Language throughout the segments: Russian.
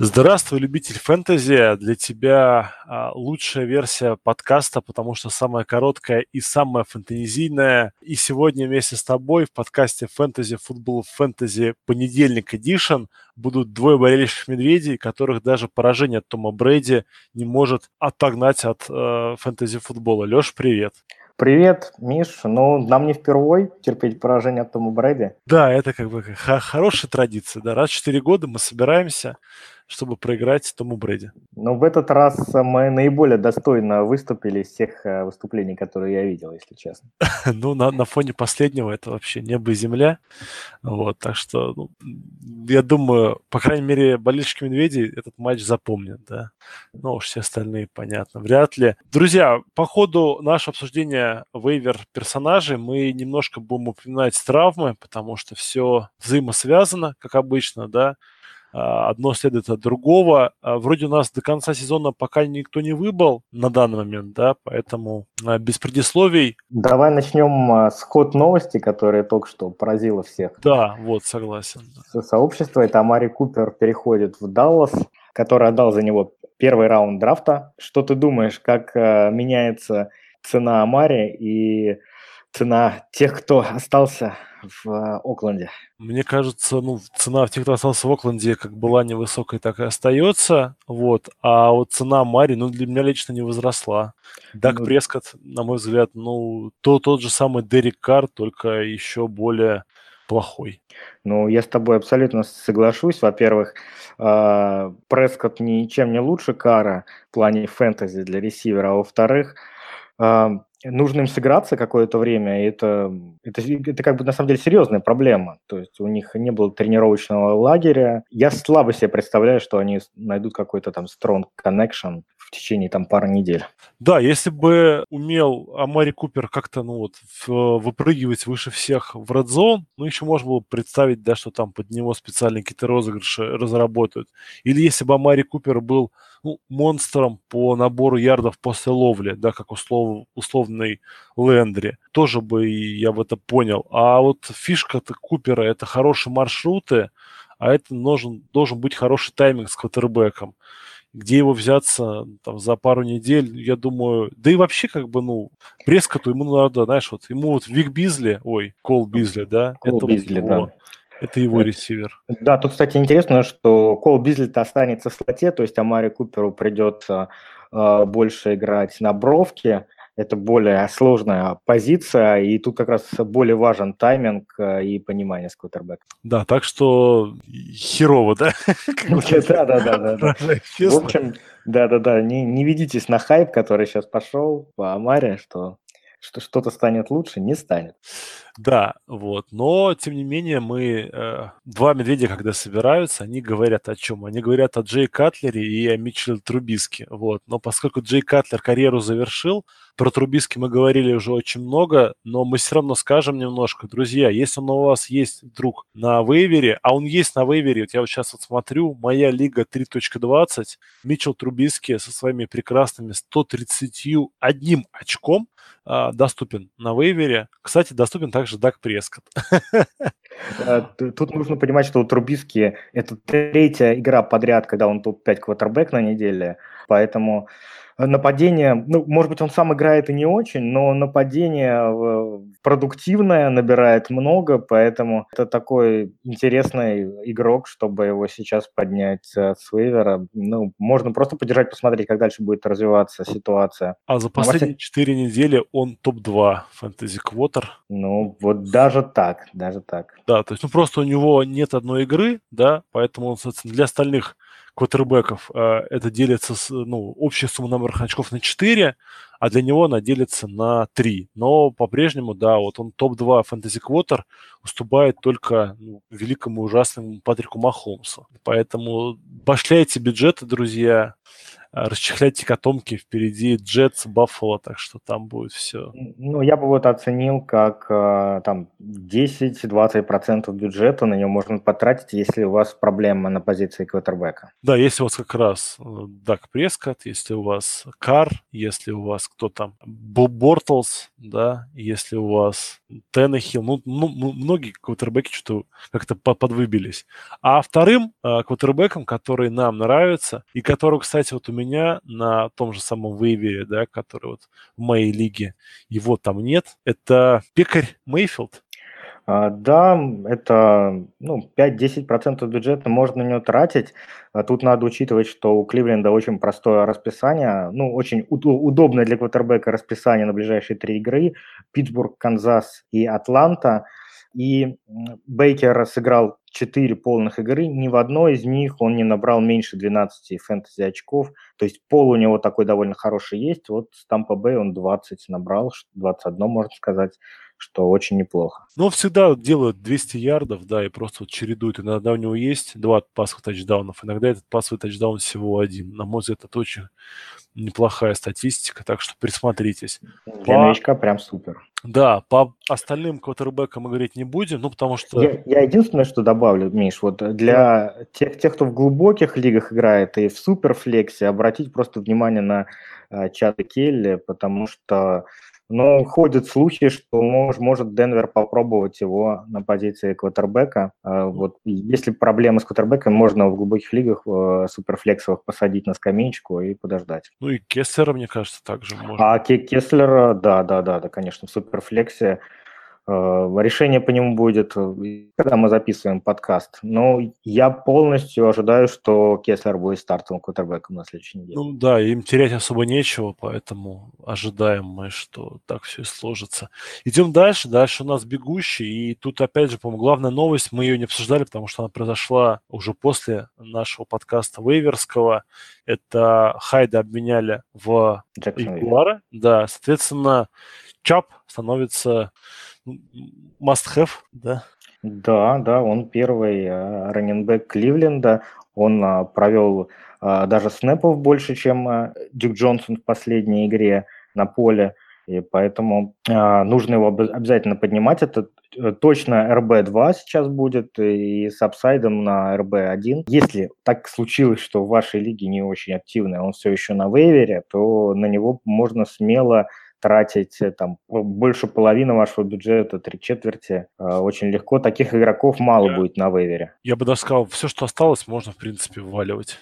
Здравствуй, любитель фэнтези. Для тебя а, лучшая версия подкаста, потому что самая короткая и самая фэнтезийная. И сегодня вместе с тобой в подкасте «Фэнтези Футбол Фэнтези Понедельник Эдишн» будут двое болельщих медведей, которых даже поражение от Тома Брейди не может отогнать от э, фэнтези-футбола. Леш, привет. Привет, Миш. Ну, нам не впервой терпеть поражение от Тома Брэди. Да, это как бы хорошая традиция. Да, раз в 4 года мы собираемся, чтобы проиграть Тому Брэди. Но в этот раз мы наиболее достойно выступили из всех э, выступлений, которые я видел, если честно. ну, на, на фоне последнего это вообще небо и земля. Вот, так что, ну, я думаю, по крайней мере, болельщики Медведей этот матч запомнят, да. Ну, уж все остальные, понятно, вряд ли. Друзья, по ходу нашего обсуждения вейвер персонажей мы немножко будем упоминать травмы, потому что все взаимосвязано, как обычно, да. А, одно следует от другого. А, вроде у нас до конца сезона пока никто не выбыл на данный момент, да, поэтому а, без предисловий. Давай начнем с ход новости, которая только что поразила всех. Да, вот, согласен. Сообщество, это Амари Купер переходит в Даллас, который отдал за него первый раунд драфта. Что ты думаешь, как меняется цена Амари и цена тех, кто остался в э, Окленде? Мне кажется, ну, цена тех, кто остался в Окленде, как была невысокой, так и остается. Вот. А вот цена Мари, ну, для меня лично не возросла. Дак ну, Прескотт, на мой взгляд, ну, то, тот же самый Дерек Карр, только еще более плохой. Ну, я с тобой абсолютно соглашусь. Во-первых, э, Прескотт ничем не лучше Кара в плане фэнтези для ресивера. А во-вторых, нужно им сыграться какое-то время, и это, это, это как бы на самом деле серьезная проблема. То есть у них не было тренировочного лагеря. Я слабо себе представляю, что они найдут какой-то там strong connection течение там пары недель. Да, если бы умел Амари Купер как-то, ну вот, выпрыгивать выше всех в Red ну еще можно было представить, да, что там под него специальные какие-то розыгрыши разработают. Или если бы Амари Купер был ну, монстром по набору ярдов после ловли, да, как услов, условный Лендри, тоже бы я бы это понял. А вот фишка-то Купера – это хорошие маршруты, а это нужен, должен быть хороший тайминг с квотербеком. Где его взяться там, за пару недель, я думаю, да и вообще как бы, ну, Прескоту ему надо, знаешь, вот ему вот Вик Бизли, ой, Кол Бизли, да, Кол это Бизли, вот да. Это его ресивер. Да, тут, кстати, интересно, что Кол Бизли-то останется в слоте, то есть Амари Куперу придется э, больше играть на бровке. Это более сложная позиция, и тут как раз более важен тайминг э, и понимание с квотербеком. Да, так что херово, да? Да, да, да, да. В общем, да, да, да, не, не ведитесь на хайп, который сейчас пошел по Амаре, что что что-то станет лучше, не станет. Да, вот. Но, тем не менее, мы... Э, два медведя, когда собираются, они говорят о чем? Они говорят о Джей Катлере и о Митчеле Трубиске. Вот. Но поскольку Джей Катлер карьеру завершил, про Трубиски мы говорили уже очень много, но мы все равно скажем немножко. Друзья, если он у вас есть вдруг на вейвере, а он есть на вейвере, вот я вот сейчас вот смотрю, моя лига 3.20, Митчел Трубиски со своими прекрасными 131 очком а, доступен на вейвере. Кстати, доступен также Дак Прескотт. Э, тут нужно понимать, что у Трубиски это третья игра подряд, когда он топ-5 квотербек на неделе, поэтому нападение, ну, может быть, он сам играет и не очень, но нападение э, продуктивное, набирает много, поэтому это такой интересный игрок, чтобы его сейчас поднять с вейвера. Ну, можно просто подержать, посмотреть, как дальше будет развиваться ситуация. А за последние четыре недели он топ-2 фэнтези квотер. Ну, вот даже так, даже так. Да, то есть, ну, просто у него нет одной игры, да, поэтому, соответственно, для остальных квотербеков э, это делится, с, ну, общая сумма номерных очков на 4, а для него она делится на 3. Но по-прежнему, да, вот он топ-2 фэнтези квотер уступает только ну, великому ужасному Патрику Махомсу. Поэтому башляйте бюджеты, друзья, расчехлять котомки впереди Джетс, Баффало, так что там будет все. Ну, я бы вот оценил, как э, там 10-20% бюджета на него можно потратить, если у вас проблема на позиции квотербека. Да, если у вас как раз э, Дак Прескотт, если у вас Кар, если у вас кто там, Бортлс, да, если у вас Теннехилл, ну, ну, многие квотербеки что-то как-то подвыбились. А вторым э, квотербеком, который нам нравится, и который, кстати, вот у меня на том же самом вейвере, да, который вот в моей лиге, его там нет, это пекарь Мейфилд. А, да, это ну, 5-10% бюджета можно на него тратить. А тут надо учитывать, что у Кливленда очень простое расписание, ну, очень удобное для квотербека расписание на ближайшие три игры. Питтсбург, Канзас и Атланта. И Бейкер сыграл 4 полных игры, ни в одной из них он не набрал меньше 12 фэнтези очков. То есть пол у него такой довольно хороший есть. Вот с Тампа Бэй он 20 набрал, 21, можно сказать что очень неплохо. Но всегда делают 200 ярдов, да, и просто вот чередуют. Иногда у него есть два пасовых тачдаунов, иногда этот пасовый тачдаун всего один. На мой взгляд, это очень неплохая статистика, так что присмотритесь. Для по... новичка прям супер. Да, по остальным квотербекам мы говорить не будем, ну, потому что... Я, я единственное, что добавлю, Миш, вот для да. тех, тех, кто в глубоких лигах играет и в суперфлексе, обратить просто внимание на э, чаты Келли, потому что но ходят слухи, что мож, может Денвер попробовать его на позиции квотербека. А вот если проблемы с квотербеком, можно в глубоких лигах в суперфлексовых посадить на скамеечку и подождать. Ну и Кеслера, мне кажется, также можно. А Кеслера, да, да, да, да, конечно, в суперфлексе Э, решение по нему будет, э, когда мы записываем подкаст. Но я полностью ожидаю, что Кеслер будет стартовым квотербеком на следующей неделе. Ну да, им терять особо нечего, поэтому ожидаем мы, что так все и сложится. Идем дальше. Дальше у нас бегущий. И тут, опять же, по-моему, главная новость, мы ее не обсуждали, потому что она произошла уже после нашего подкаста Вейверского. Это Хайда обменяли в Ягуары. Да, соответственно, Чабб становится must-have, да? Да, да, он первый э, running back Кливленда. Он а, провел а, даже снэпов больше, чем Дюк Джонсон в последней игре на поле. И поэтому нужно его обязательно поднимать. Это э, точно RB2 сейчас будет и с апсайдом на RB1. Если так случилось, что в вашей лиге не очень активный, он все еще на вейвере, то на него можно смело тратить э, там больше половины вашего бюджета, три четверти, э, очень легко. Таких игроков мало я, будет на вейвере. Я бы даже сказал, все, что осталось, можно, в принципе, вваливать.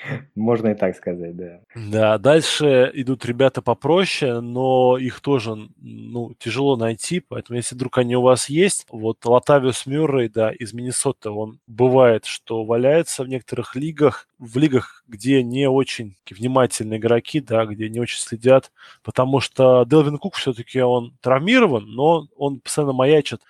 Можно и так сказать, да. Да, дальше идут ребята попроще, но их тоже ну, тяжело найти, поэтому если вдруг они у вас есть, вот Латавиус Мюррей, да, из Миннесоты, он бывает, что валяется в некоторых лигах, в лигах, где не очень внимательные игроки, да, где не очень следят, потому что Делвин Кук все-таки он травмирован, но он постоянно маячит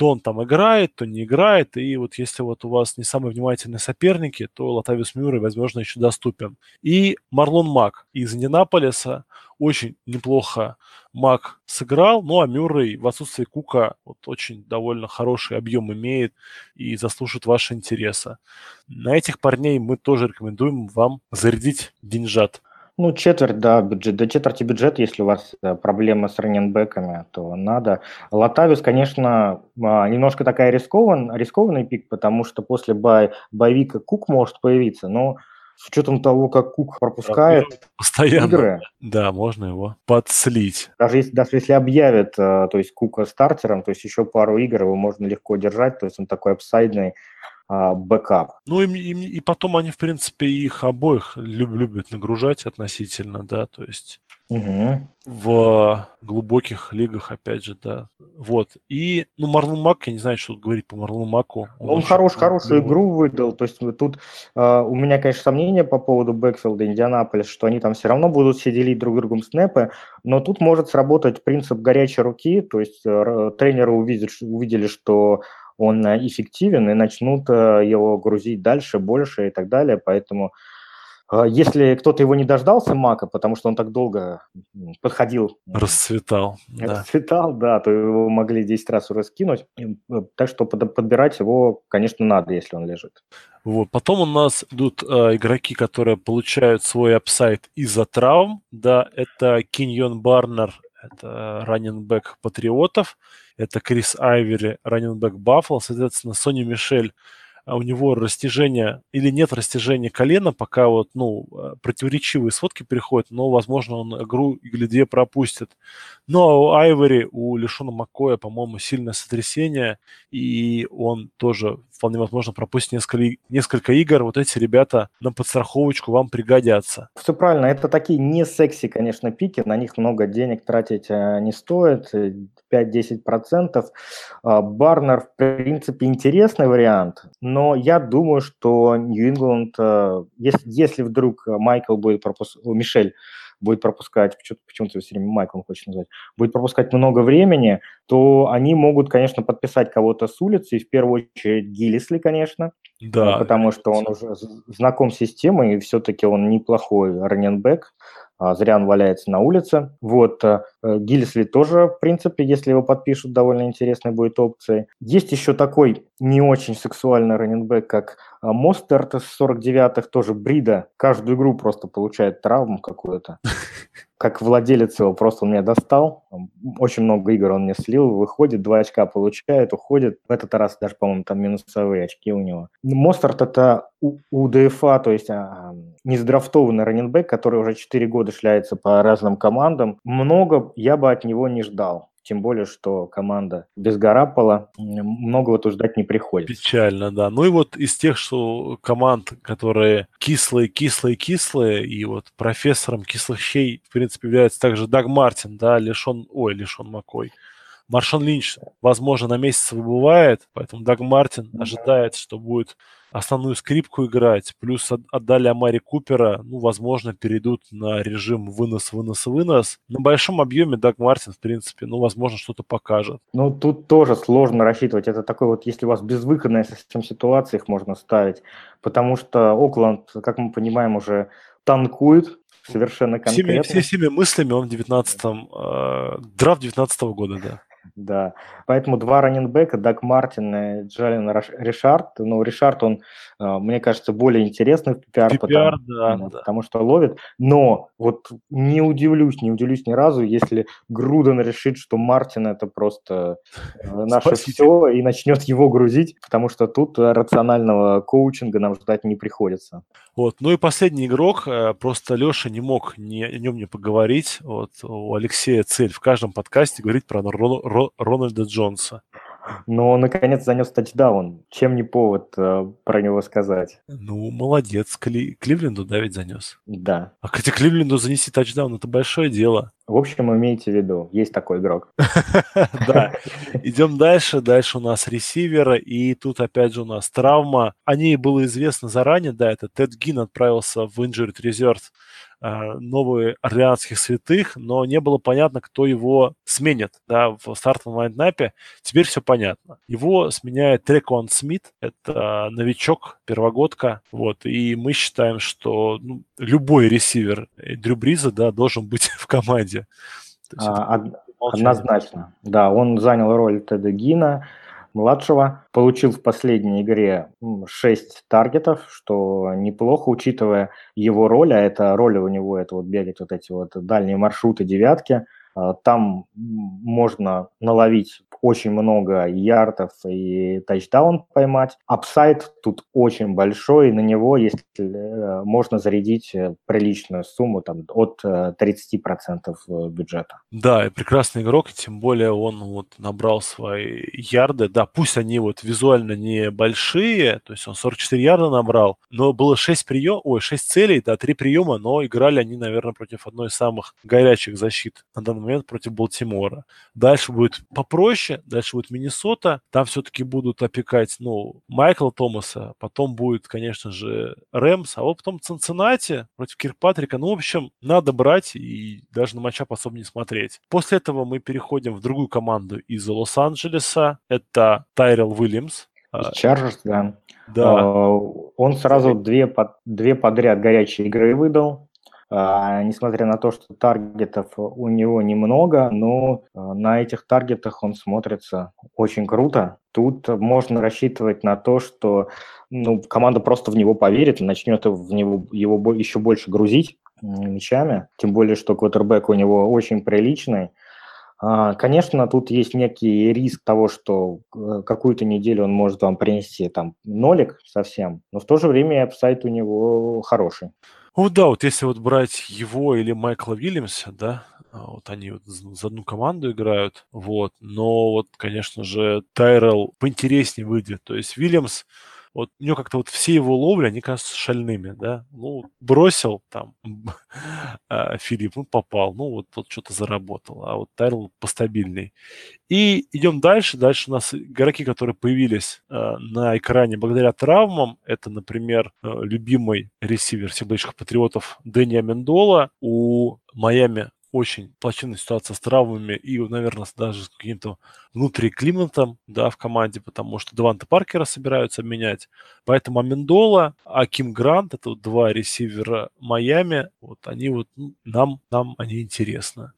то он там играет, то не играет, и вот если вот у вас не самые внимательные соперники, то Латавис Мюррей, возможно, еще доступен. И Марлон Мак из Индианаполиса очень неплохо Мак сыграл, ну а Мюррей в отсутствии Кука вот очень довольно хороший объем имеет и заслужит ваши интереса. На этих парней мы тоже рекомендуем вам зарядить деньжат. Ну, четверть, да, бюджет. До четверти бюджет, если у вас э, проблемы с раненбеками, то надо. Латавис, конечно, а, немножко такая рискован, рискованный пик, потому что после бай, боевика Кук может появиться, но с учетом того, как Кук пропускает Постоянно. игры. Да, можно его подслить. Даже если, даже если объявят, э, то есть Кука стартером, то есть еще пару игр его можно легко держать, то есть он такой апсайдный, backup. Ну и, и, и потом они, в принципе, их обоих люб, любят нагружать относительно, да, то есть угу. в глубоких лигах, опять же, да. Вот. И, ну, Марлон Мак, я не знаю, что тут говорить по Марлону Маку. Он, он хорош, хорошую игру выдал, то есть тут э, у меня, конечно, сомнения по поводу Бэкфилда Индианаполис, что они там все равно будут все делить друг другом снэпы, но тут может сработать принцип горячей руки, то есть э, тренеры увидели, увидели что он э, эффективен, и начнут э, его грузить дальше, больше и так далее. Поэтому а, если кто-то его не дождался, Мака, потому что он так долго подходил. Расцветал. Расцветал, да, да то его могли 10 раз уже скинуть. Э, так что подбирать его, конечно, надо, если он лежит. Вот. Потом у нас идут э, игроки, которые получают свой апсайт из-за травм. Да, это Киньон Барнер, это раненбэк Патриотов, это Крис Айвери, раненбэк Баффало, соответственно, Сони Мишель а у него растяжение или нет растяжения колена, пока вот, ну, а, противоречивые сводки приходят, но, возможно, он игру или две пропустит. Но у Айвори, у Лешона Маккоя, по-моему, сильное сотрясение, и он тоже вполне возможно пропустит несколько, несколько игр. Вот эти ребята на подстраховочку вам пригодятся. Все правильно. Это такие не секси, конечно, пики. На них много денег тратить э, не стоит. 5-10%. А, Барнер, в принципе, интересный вариант, но я думаю, что Нью-Ингланд, э, если, если вдруг Майкл будет пропускать, Мишель будет пропускать, почему-то все время Майклом хочет назвать, будет пропускать много времени, то они могут, конечно, подписать кого-то с улицы, и в первую очередь Гиллисли, конечно, да. потому что он уже знаком с системой, и все-таки он неплохой раненбэк, зря он валяется на улице. Вот, э, Гиллисли тоже, в принципе, если его подпишут, довольно интересной будет опцией. Есть еще такой не очень сексуальный раненбэк, как а, Мостерт из 49-х, тоже Брида. Каждую игру просто получает травму какую-то. как владелец его, просто он меня достал. Очень много игр он мне слил, выходит, два очка получает, уходит. В этот раз даже, по-моему, там минусовые очки у него. Мостарт это у, у ДФА, то есть несдрафтованный раненбэк, который уже 4 года шляется по разным командам. Много я бы от него не ждал. Тем более, что команда без Гарапола многого тут ждать не приходится. Печально, да. Ну и вот из тех, что команд, которые кислые, кислые, кислые, и вот профессором кислых щей, в принципе, является также Даг Мартин, да, лишен, ой, лишен Макой. Маршан Линч, возможно, на месяц выбывает, поэтому Даг Мартин ожидает, что будет основную скрипку играть, плюс отдали Амари Купера, ну, возможно, перейдут на режим вынос, вынос, вынос. На большом объеме Даг Мартин, в принципе, ну, возможно, что-то покажет. Ну, тут тоже сложно рассчитывать. Это такой вот, если у вас безвыходная совсем ситуация, их можно ставить, потому что Окленд, как мы понимаем, уже танкует, совершенно конкретно. Всеми, всеми мыслями он в 19-м, э, драфт 19 -го года, да. Да, поэтому два раненбека, Даг Мартин и Джалин Ришард. Ну, Ришард, он, а, мне кажется, более интересный в PPR, PPR потому, да, да. потому что ловит. Но вот не удивлюсь, не удивлюсь ни разу, если Груден решит, что Мартин это просто э, наше все, и начнет его грузить, потому что тут рационального коучинга нам ждать не приходится. Вот. Ну и последний игрок, э, просто Леша не мог не, о нем не поговорить. Вот у Алексея цель в каждом подкасте говорить про Ро- Рональда Джонса. Но он, наконец, занес тачдаун. Чем не повод э, про него сказать? Ну, молодец. Кли- Кливленду, да, ведь занес? Да. А, кстати, Кливленду занести тачдаун – это большое дело. В общем, имейте в виду, есть такой игрок. Да. Идем дальше. Дальше у нас ресивера, и тут опять же у нас травма. О ней было известно заранее, да, это Тед Гин отправился в injured reserve Э, новые орлеанских святых, но не было понятно, кто его сменит да, в стартовом лайнапе. Теперь все понятно. Его сменяет Трекон Смит, это новичок, первогодка, вот, и мы считаем, что ну, любой ресивер Дрю Бриза да, должен быть в команде. А, однозначно, да, он занял роль Теда Гина, младшего. Получил в последней игре 6 таргетов, что неплохо, учитывая его роль, а это роль у него, это вот бегать вот эти вот дальние маршруты девятки. А, там можно наловить очень много ярдов и тачдаун поймать. Апсайд тут очень большой, на него если э, можно зарядить э, приличную сумму там, от 30% э, бюджета. Да, и прекрасный игрок, тем более он вот набрал свои ярды. Да, пусть они вот визуально не большие, то есть он 44 ярда набрал, но было 6 прием, ой, 6 целей, да, 3 приема, но играли они, наверное, против одной из самых горячих защит на данный момент против Балтимора. Дальше будет попроще, дальше, дальше будет Миннесота, там все-таки будут опекать, ну, Майкла Томаса, потом будет, конечно же, Рэмс, а вот потом Цинциннати против Кирпатрика. Ну, в общем, надо брать и даже на матчап особо не смотреть. После этого мы переходим в другую команду из Лос-Анджелеса. Это Тайрел Уильямс. Чарджерс, да. Да. Он сразу две, две подряд горячие игры выдал. А, несмотря на то, что таргетов у него немного, но а, на этих таргетах он смотрится очень круто. Тут можно рассчитывать на то, что ну, команда просто в него поверит и начнет в него, его еще больше грузить мячами. Тем более, что квотербек у него очень приличный. А, конечно, тут есть некий риск того, что э, какую-то неделю он может вам принести там нолик совсем, но в то же время сайт у него хороший. Вот да, вот если вот брать его или Майкла Вильямса, да, а, вот они вот за одну команду играют, вот, но вот, конечно же, Тайрелл поинтереснее выйдет. То есть Вильямс, вот у него как-то вот все его ловли, они кажутся шальными, да. Ну, бросил там а, Филипп, ну, попал, ну, вот тот что-то заработал, а вот Тайрл постабильней. И идем дальше. Дальше у нас игроки, которые появились э, на экране благодаря травмам. Это, например, э, любимый ресивер больших патриотов Дэнни Амендола. У Майами очень плачевная ситуация с травмами и, наверное, даже с каким-то внутриклиматом да, в команде, потому что Деванта Паркера собираются менять. Поэтому Амендола, Аким Грант, это вот два ресивера Майами, вот они вот ну, нам, нам они интересны.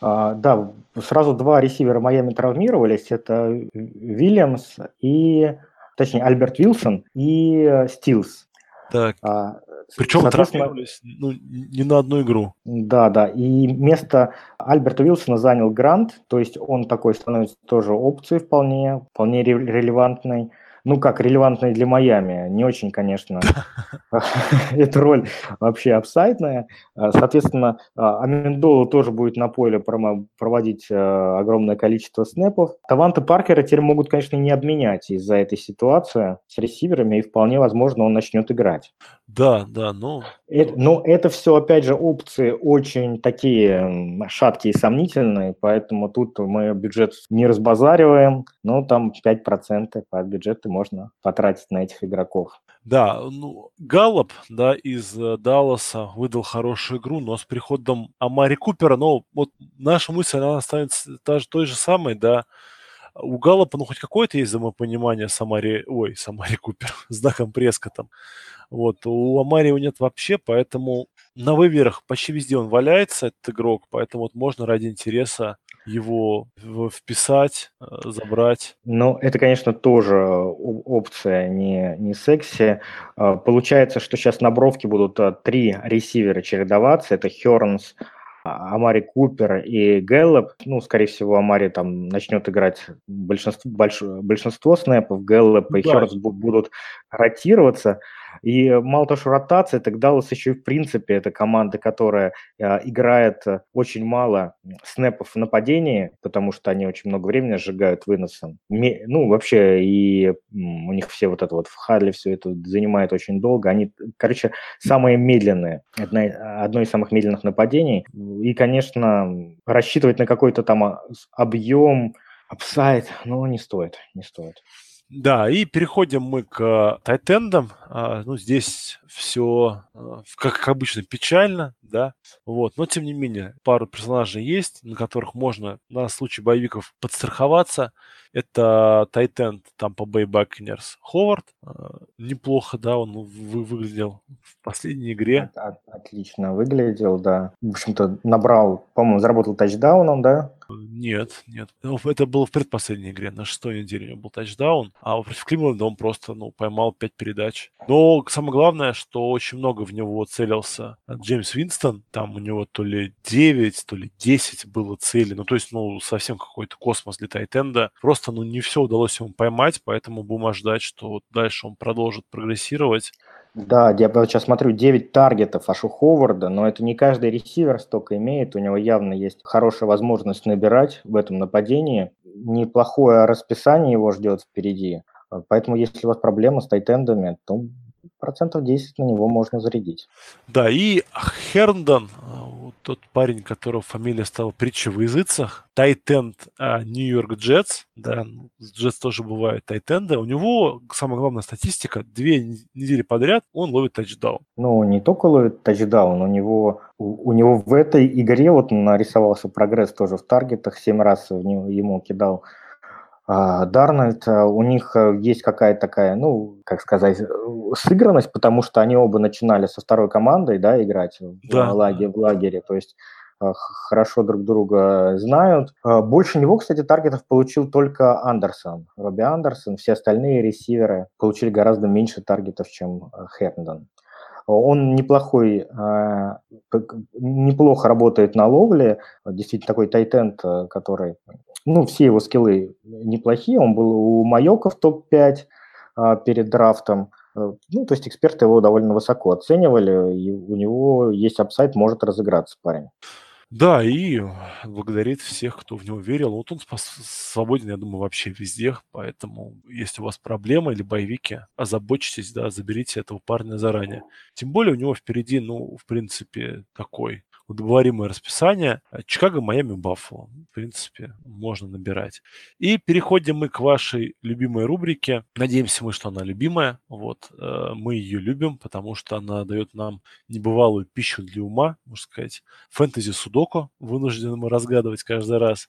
А, да, сразу два ресивера Майами травмировались. Это Вильямс и, точнее, Альберт Вилсон и э, Стилс. Так. А, причем травмировались ну, не на одну игру. Да, да. И место Альберта Вилсона занял Грант, то есть он такой становится тоже опцией вполне, вполне релевантной ну как, релевантной для Майами. Не очень, конечно, эта роль вообще апсайдная. А, соответственно, Амендолу тоже будет на поле проводить э, огромное количество снэпов. Таванта Паркера теперь могут, конечно, не обменять из-за этой ситуации с ресиверами, и вполне возможно он начнет играть. Да, да, ну... Это, но это все, опять же, опции очень такие шаткие и сомнительные, поэтому тут мы бюджет не разбазариваем, но там 5% по бюджету можно потратить на этих игроков. Да, ну, Галлоп, да, из э, Далласа выдал хорошую игру, но с приходом Амари Купера, ну, вот наша мысль, она останется та же, той же самой, да, у Галлопа, ну, хоть какое-то есть взаимопонимание с Амари, ой, с Амари Купер, с Даком Прескотом. Вот, у Амари его нет вообще, поэтому на выверах почти везде он валяется, этот игрок, поэтому вот можно ради интереса его вписать, э, забрать. Ну, это, конечно, тоже опция не, не секси. А, получается, что сейчас на бровке будут э, три ресивера чередоваться. Это Хернс, Амари Купер и Гэллоп. Ну, скорее всего, Амари там начнет играть большинство, больш, большинство снэпов, Гэллоп и да. Хернс будут ротироваться. И мало того, что ротация, так Даллас еще и в принципе это команда, которая э, играет очень мало снэпов в нападении, потому что они очень много времени сжигают выносом. Ну, вообще, и у них все вот это вот в Хадле все это занимает очень долго. Они, короче, самые медленные, одно, одно из самых медленных нападений. И, конечно, рассчитывать на какой-то там а, объем, апсайд, ну, не стоит, не стоит. Да, и переходим мы к тайтендам. А, ну, здесь все, а, как обычно, печально, да, вот, но тем не менее, пару персонажей есть, на которых можно на случай боевиков подстраховаться. Это Тайтенд Тампа Бэй Бакнерс Ховард. А, неплохо, да, он вы, выглядел в последней игре. Отлично выглядел, да. В общем-то, набрал, по-моему, заработал тачдауном, да? Нет, нет. Ну, это было в предпоследней игре, на шестой неделе у него был тачдаун, а против Кливленда он просто, ну, поймал пять передач. Но самое главное, что очень много в него целился Джеймс Винстон. Там у него то ли 9, то ли 10 было цели. Ну, то есть, ну, совсем какой-то космос для Тайтенда. Просто, ну, не все удалось ему поймать, поэтому будем ожидать, что вот дальше он продолжит прогрессировать. Да, я сейчас смотрю 9 таргетов аж у Ховарда, но это не каждый ресивер столько имеет. У него явно есть хорошая возможность набирать в этом нападении. Неплохое расписание его ждет впереди. Поэтому, если у вас проблема с тайтендами, то процентов 10 на него можно зарядить. Да, и Херндон, вот тот парень, которого фамилия стала притчей в языцах, тайтенд Нью-Йорк Джетс, да, Джетс тоже бывают тайтенды, у него самая главная статистика, две недели подряд он ловит тачдаун. Ну, не только ловит тачдаун, у него, у, него в этой игре вот нарисовался прогресс тоже в таргетах, 7 раз ему кидал А, Дарнольд, а, у них э, есть какая-то такая, ну, как сказать, э, сыгранность, потому что они оба начинали со второй командой, да, играть да. в, лагере, в лагере, то есть а, хорошо друг друга знают. Больше него, кстати, таргетов получил только Андерсон, Робби Андерсон. Все остальные ресиверы получили гораздо меньше таргетов, чем Херндон. Он неплохой, неплохо работает на ловле, действительно такой тайтенд, который ну, все его скиллы неплохие. Он был у Майока в топ-5 а, перед драфтом. Э, ну, то есть эксперты его довольно высоко оценивали, и у него есть апсайт, может разыграться парень. Да, и благодарит всех, кто в него верил. Вот он свободен, я думаю, вообще везде. Поэтому, если у вас проблемы или боевики, озаботьтесь, да, заберите этого парня заранее. Тем более у него впереди, ну, в принципе, такой удобоваримое расписание. Чикаго, Майами, Баффало. В принципе, можно набирать. И переходим мы к вашей любимой рубрике. Надеемся мы, что она любимая. Вот. Э, мы ее любим, потому что она дает нам небывалую пищу для ума, можно сказать. Фэнтези Судоку вынуждены мы разгадывать каждый раз.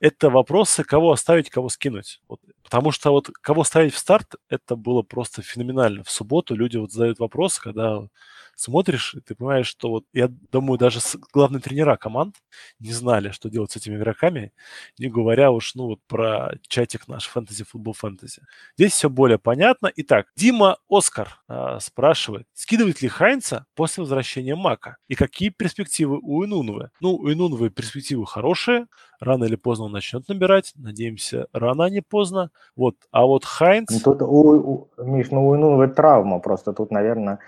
Это вопросы, кого оставить, кого скинуть. Вот. Потому что вот кого ставить в старт, это было просто феноменально. В субботу люди вот задают вопросы, когда смотришь, и ты понимаешь, что вот, я думаю, даже главные тренера команд не знали, что делать с этими игроками, не говоря уж, ну, вот про чатик наш фэнтези, футбол фэнтези. Здесь все более понятно. Итак, Дима Оскар э, спрашивает, скидывает ли Хайнца после возвращения Мака? И какие перспективы у Инунвы? Ну, у Инунвы перспективы хорошие, рано или поздно он начнет набирать, надеемся, рано, а не поздно. Вот, а вот Хайнц... Ну, тут у, у, Миш, ну у Инунвы травма просто, тут, наверное,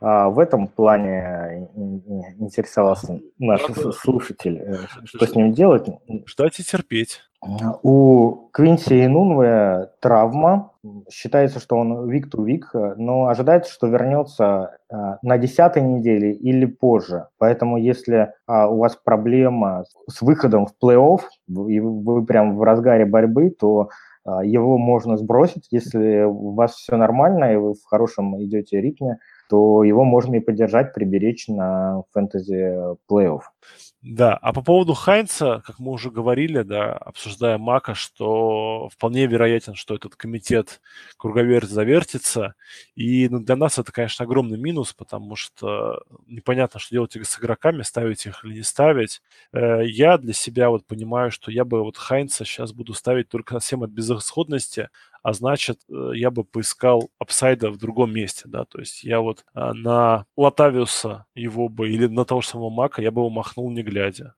а, в этом плане интересовался наш слушатель, э, что с ним делать. Ждать и терпеть. У Квинси Инунве травма. Считается, что он вик-ту-вик, но ожидается, что вернется а, на десятой неделе или позже. Поэтому если а, у вас проблема с выходом в плей-офф, и вы прям в разгаре борьбы, то его можно сбросить, если у вас все нормально, и вы в хорошем идете ритме, то его можно и поддержать, приберечь на фэнтези плей-офф. Да, а по поводу Хайнца, как мы уже говорили, да, обсуждая Мака, что вполне вероятен, что этот комитет круговерт завертится. И ну, для нас это, конечно, огромный минус, потому что непонятно, что делать с игроками, ставить их или не ставить. Э, я для себя вот понимаю, что я бы вот Хайнца сейчас буду ставить только совсем от безысходности, а значит, э, я бы поискал апсайда в другом месте, да, то есть я вот э, на Латавиуса его бы или на того же самого Мака я бы его махнул не глядя.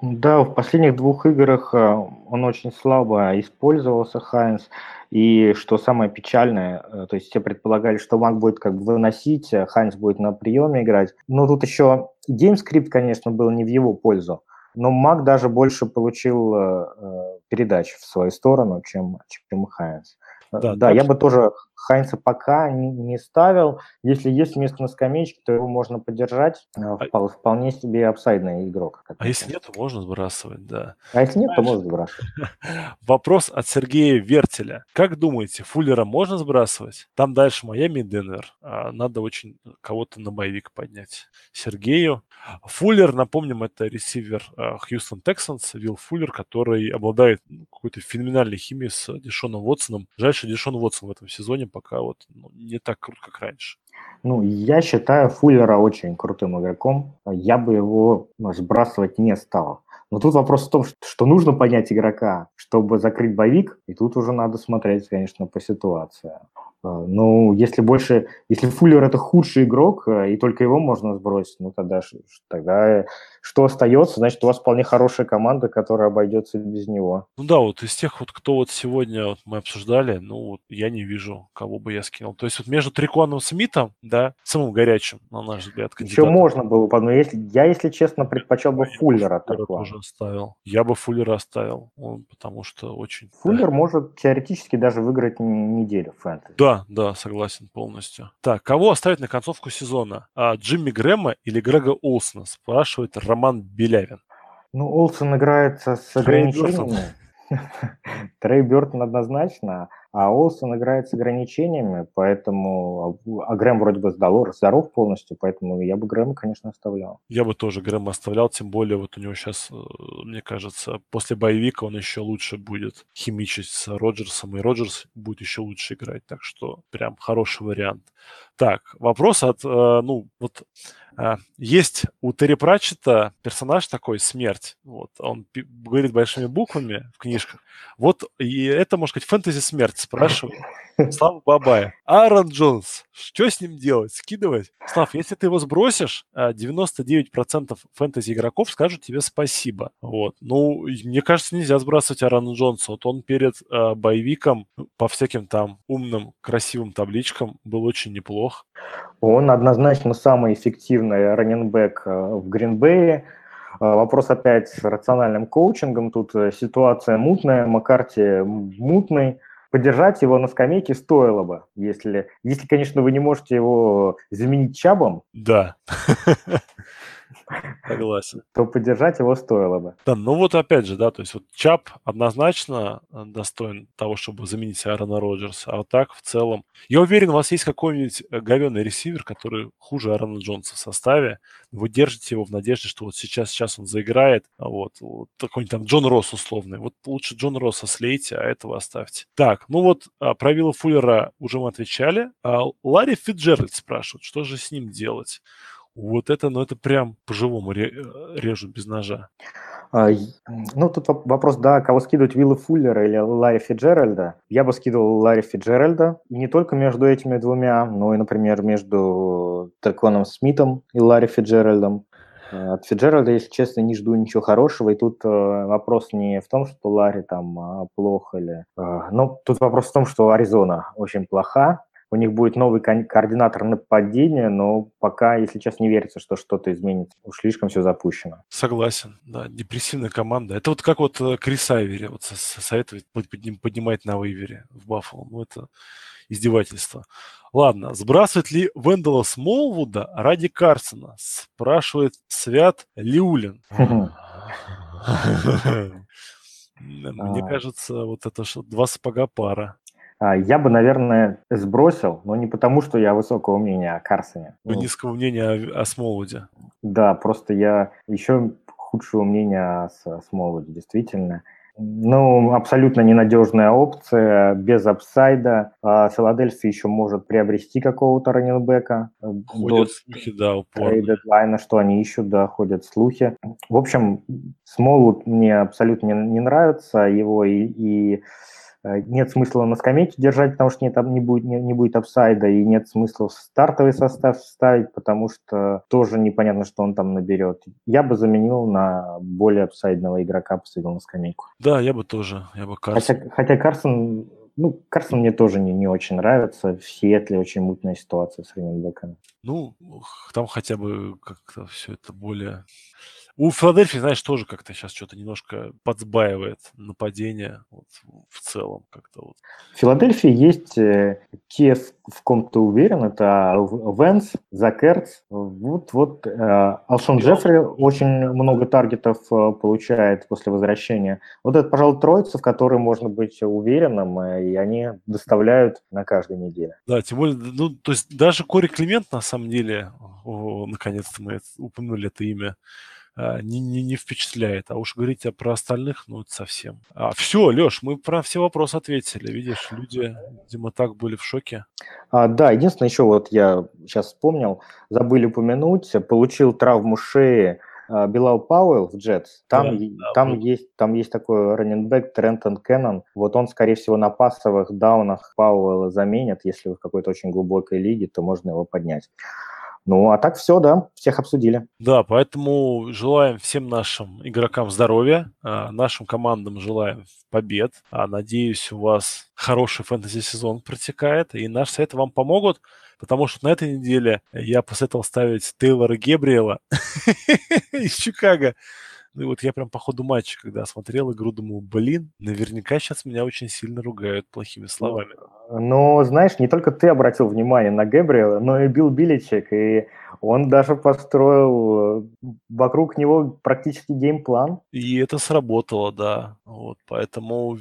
Да, в последних двух играх э, он очень слабо использовался, Хайнс. И что самое печальное, то есть все предполагали, что Мак будет как бы выносить, Хайнс будет на приеме играть. Но тут еще game script, конечно, был не в его пользу. Но Мак даже больше получил передач в свою сторону, чем, чем Хайнс. Да, да я бы тоже Хайнца пока не, ставил. Если есть место на скамеечке, то его можно поддержать. Э, а... Вполне себе апсайдный игрок. А если нет, то можно сбрасывать, да. А если нет, то можно сбрасывать. Вопрос от Сергея Вертеля. Как думаете, Фуллера можно сбрасывать? Там дальше Майами и Денвер. А надо очень кого-то на боевик поднять. Сергею. Фуллер, напомним, это ресивер Хьюстон Тексанс, Вилл Фуллер, который обладает какой-то феноменальной химией с Дешоном Уотсоном. Жаль, что Дешон Уотсон в этом сезоне пока вот ну, не так крут, как раньше. Ну, я считаю Фуллера очень крутым игроком. Я бы его ну, сбрасывать не стал. Но тут вопрос в том, что нужно понять игрока, чтобы закрыть боевик, и тут уже надо смотреть, конечно, по ситуации. А, ну, если больше, если Фуллер это худший игрок, э, и только его можно сбросить, ну тогда, тогда что остается? Значит, у вас вполне хорошая команда, которая обойдется без него. Ну да, вот из тех вот, кто вот сегодня вот мы обсуждали, ну вот я не вижу, кого бы я скинул. То есть вот между Триконом Смитом, да, самым горячим, на наш взгляд, кандидатом. Еще можно было, но если, я, если честно, предпочел бы Фуллера. Я тоже оставил. Я бы Фуллера оставил, он, потому что очень... Фуллер да. может теоретически даже выиграть неделю фэнтези. Да, да, согласен полностью. Так, кого оставить на концовку сезона? А, Джимми Грэма или Грега Олсона? Спрашивает Роман Белявин. Ну, Олсен играет с ограничениями. Трей Бертон однозначно, а Олсен играет с ограничениями, поэтому... А Грэм вроде бы здоров, здоров полностью, поэтому я бы Грэма, конечно, оставлял. Я бы тоже Грэма оставлял, тем более вот у него сейчас, э, мне кажется, после боевика он еще лучше будет химичить с Роджерсом, и Роджерс будет еще лучше играть, так что прям хороший вариант. Так, вопрос от, э, ну, вот есть у Терри Пратчета персонаж такой, смерть. Вот, он говорит большими буквами в книжках. Вот, и это, можно сказать, фэнтези смерть спрашиваю. Слава Бабая. Аарон Джонс, что с ним делать? Скидывать? Слав, если ты его сбросишь, 99% э, фэнтези игроков скажут тебе спасибо. Вот. Ну, мне кажется, нельзя сбрасывать Аарона Джонса. Вот он перед э, боевиком по всяким там умным, красивым табличкам был очень неплох. Он однозначно самый эффективный раненбэк э, в Гринбее. Вопрос опять с рациональным коучингом. Тут ситуация мутная, Маккарти мутный поддержать его на скамейке стоило бы, если, если, конечно, вы не можете его заменить Чабом. Да. Согласен. То поддержать его стоило бы. Да, ну вот опять же, да, то есть вот Чап однозначно э, достоин того, чтобы заменить Аарона Роджерса, а вот так в целом... Я уверен, у вас есть какой-нибудь э, говенный ресивер, который хуже Аарона Джонса в составе, вы держите его в надежде, что вот сейчас, сейчас он заиграет, а вот, вот какой-нибудь там Джон Росс условный. Вот лучше Джон Росса слейте, а этого оставьте. Так, ну вот а, про Вилла Фуллера уже мы отвечали. А Ларри Фиджеральд спрашивает, что же с ним делать? Вот это, ну это прям по-живому э, режут без ножа. А, ну, тут вопрос, да, кого скидывать, Вилла Фуллера или Ларри Фиджеральда. Я бы скидывал Ларри Фиджеральда. Не только между этими двумя, но и, например, между Треконом Смитом и Ларри Фиджеральдом. Э, от Фиджеральда, если честно, не жду ничего хорошего. И тут э, вопрос не в том, что Ларри там а, плохо или... Э, ну, тут вопрос в том, что Аризона очень плоха, у них будет новый координатор нападения, но пока, если сейчас не верится, что что-то изменится. Уж слишком все запущено. Согласен, да, депрессивная команда. Это вот как вот э, Крис Айвери вот советует поднимать на вейвере в Баффало. Ну, это издевательство. Ладно, сбрасывает ли Вендела Смолвуда ради Карсона? Спрашивает Свят Лиулин. Мне кажется, вот это что два сапога пара. А, я бы, наверное, сбросил, но не потому, что я высокого мнения о Карсоне. Вы ну, низкого мнения о, о Смолвуде. Да, просто я еще худшего мнения о Смолвуде, действительно. Ну, абсолютно ненадежная опция, без апсайда. А Филадельфия еще может приобрести какого-то раненбека. Ходят слухи, да, упорно. Дедлайна, что они ищут, да, ходят слухи. В общем, Смолвуд мне абсолютно не, не нравится, его и, и нет смысла на скамейке держать, потому что нет, не, будет, не, не будет апсайда, и нет смысла в стартовый состав ставить, потому что тоже непонятно, что он там наберет. Я бы заменил на более апсайдного игрока, посадил на скамейку. Да, я бы тоже, я бы Карсон. Хотя, хотя Карсон, ну, Карсон мне тоже не, не очень нравится, в Сиэтле очень мутная ситуация с раненбеками. Ну, там хотя бы как-то все это более у Филадельфии, знаешь, тоже как-то сейчас что-то немножко подсбаивает нападение вот, в целом как-то вот. В Филадельфии есть э, те, в ком ты уверен, это Венс, Закерц, вот, вот э, Алшон Джеффри очень много таргетов э, получает после возвращения. Вот это, пожалуй, троица, в которой можно быть уверенным, и они доставляют на каждой неделе. Да, тем более, ну, то есть даже Кори Климент, на самом деле, наконец-то мы упомянули это имя, не, не, не впечатляет. А уж говорить а про остальных, ну, это совсем. А, все, Леш, мы про все вопросы ответили. Видишь, люди, видимо, так были в шоке. А, да, единственное, еще вот я сейчас вспомнил, забыли упомянуть, получил травму шеи а, Билал Пауэлл в Джетс, там, да, да, там, вот. есть, там есть такой раненбэк Трентон Кеннон. Вот он, скорее всего, на пасовых даунах Пауэлла заменит. Если вы в какой-то очень глубокой лиге, то можно его поднять. Ну, а так все, да, всех обсудили. Да, поэтому желаем всем нашим игрокам здоровья, а, нашим командам желаем побед. А, надеюсь, у вас хороший фэнтези-сезон протекает, и наши советы вам помогут, потому что на этой неделе я посоветовал ставить Тейлора Гебриэла из Чикаго. Ну и вот я прям по ходу матча, когда смотрел игру, думаю, блин, наверняка сейчас меня очень сильно ругают плохими словами. Но, знаешь, не только ты обратил внимание на Гэбриэла, но и Билл Беличик, и он даже построил э, вокруг него практически game plan. И это сработало, да. Вот, поэтому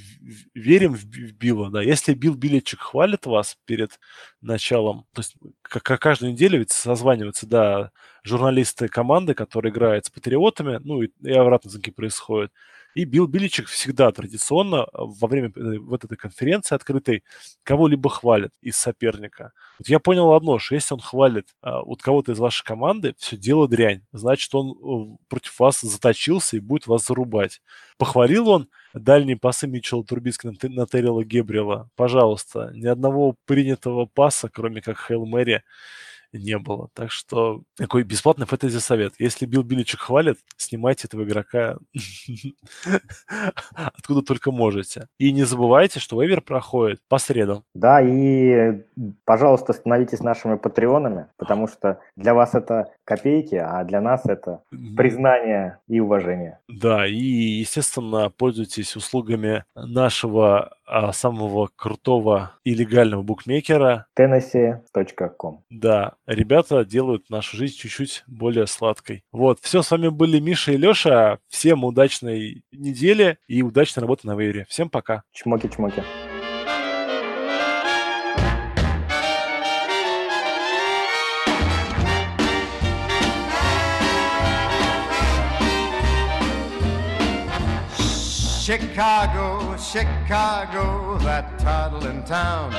верим в Билла, да. Если Билл Беличик хвалит вас перед началом, то есть как каждую неделю ведь созваниваются, да, журналисты команды, которые играют с патриотами, ну и, и обратно звонки происходят. И Билл Биличек всегда традиционно э, во время э, вот этой конференции открытой кого-либо хвалит из соперника. Вот я понял одно, что если он хвалит а, вот кого-то из вашей команды, все дело дрянь. Значит, он э, против вас заточился и будет вас зарубать. Похвалил он дальние пасы Митчелла Трубиски на, Террила Гебриэла. Пожалуйста, ни одного принятого паса, кроме как Хейл Мэри, не было. Так что такой бесплатный фэнтези совет. Если Билл Биличек хвалит, снимайте этого игрока откуда только можете. И не забывайте, что вейвер проходит по средам. Да, и, пожалуйста, становитесь нашими патреонами, потому что для вас это копейки, а для нас это признание и уважение. Да, и, естественно, пользуйтесь услугами нашего самого крутого и легального букмекера. Tennessee.com Да, ребята делают нашу жизнь чуть-чуть более сладкой. Вот, все, с вами были Миша и Леша. Всем удачной недели и удачной работы на вейре. Всем пока. Чмоки-чмоки. Chicago, Chicago, that toddling town.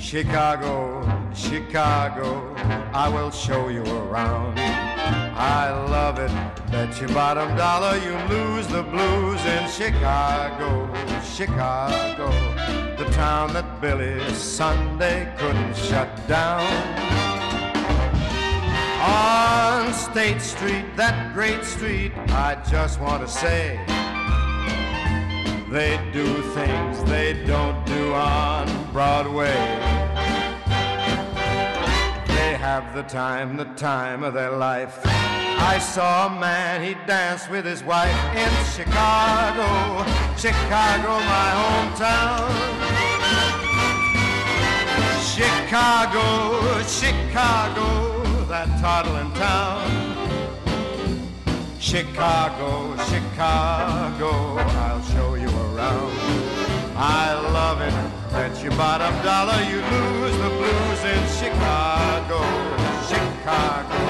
Chicago, Chicago, I will show you around. I love it, bet your bottom dollar you lose the blues in Chicago, Chicago, the town that Billy Sunday couldn't shut down. On State Street, that great street, I just want to say they do things they don't do on Broadway. They have the time, the time of their life. I saw a man, he danced with his wife in Chicago, Chicago, my hometown. Chicago, Chicago that toddling town. Chicago, Chicago, I'll show you around. I love it, bet your bottom dollar you lose the blues in Chicago, Chicago,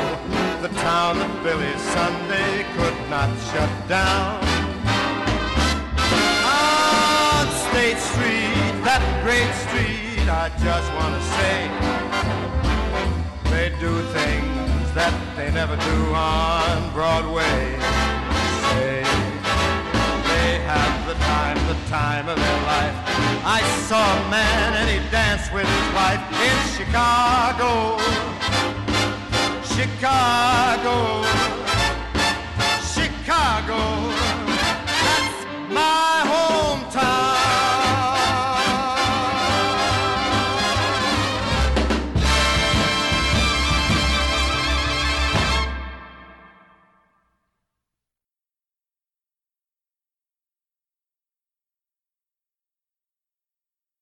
the town that Billy Sunday could not shut down. On State Street, that great street, I just want to say do things that they never do on Broadway. Say they have the time, the time of their life. I saw a man and he danced with his wife in Chicago. Chicago. Chicago.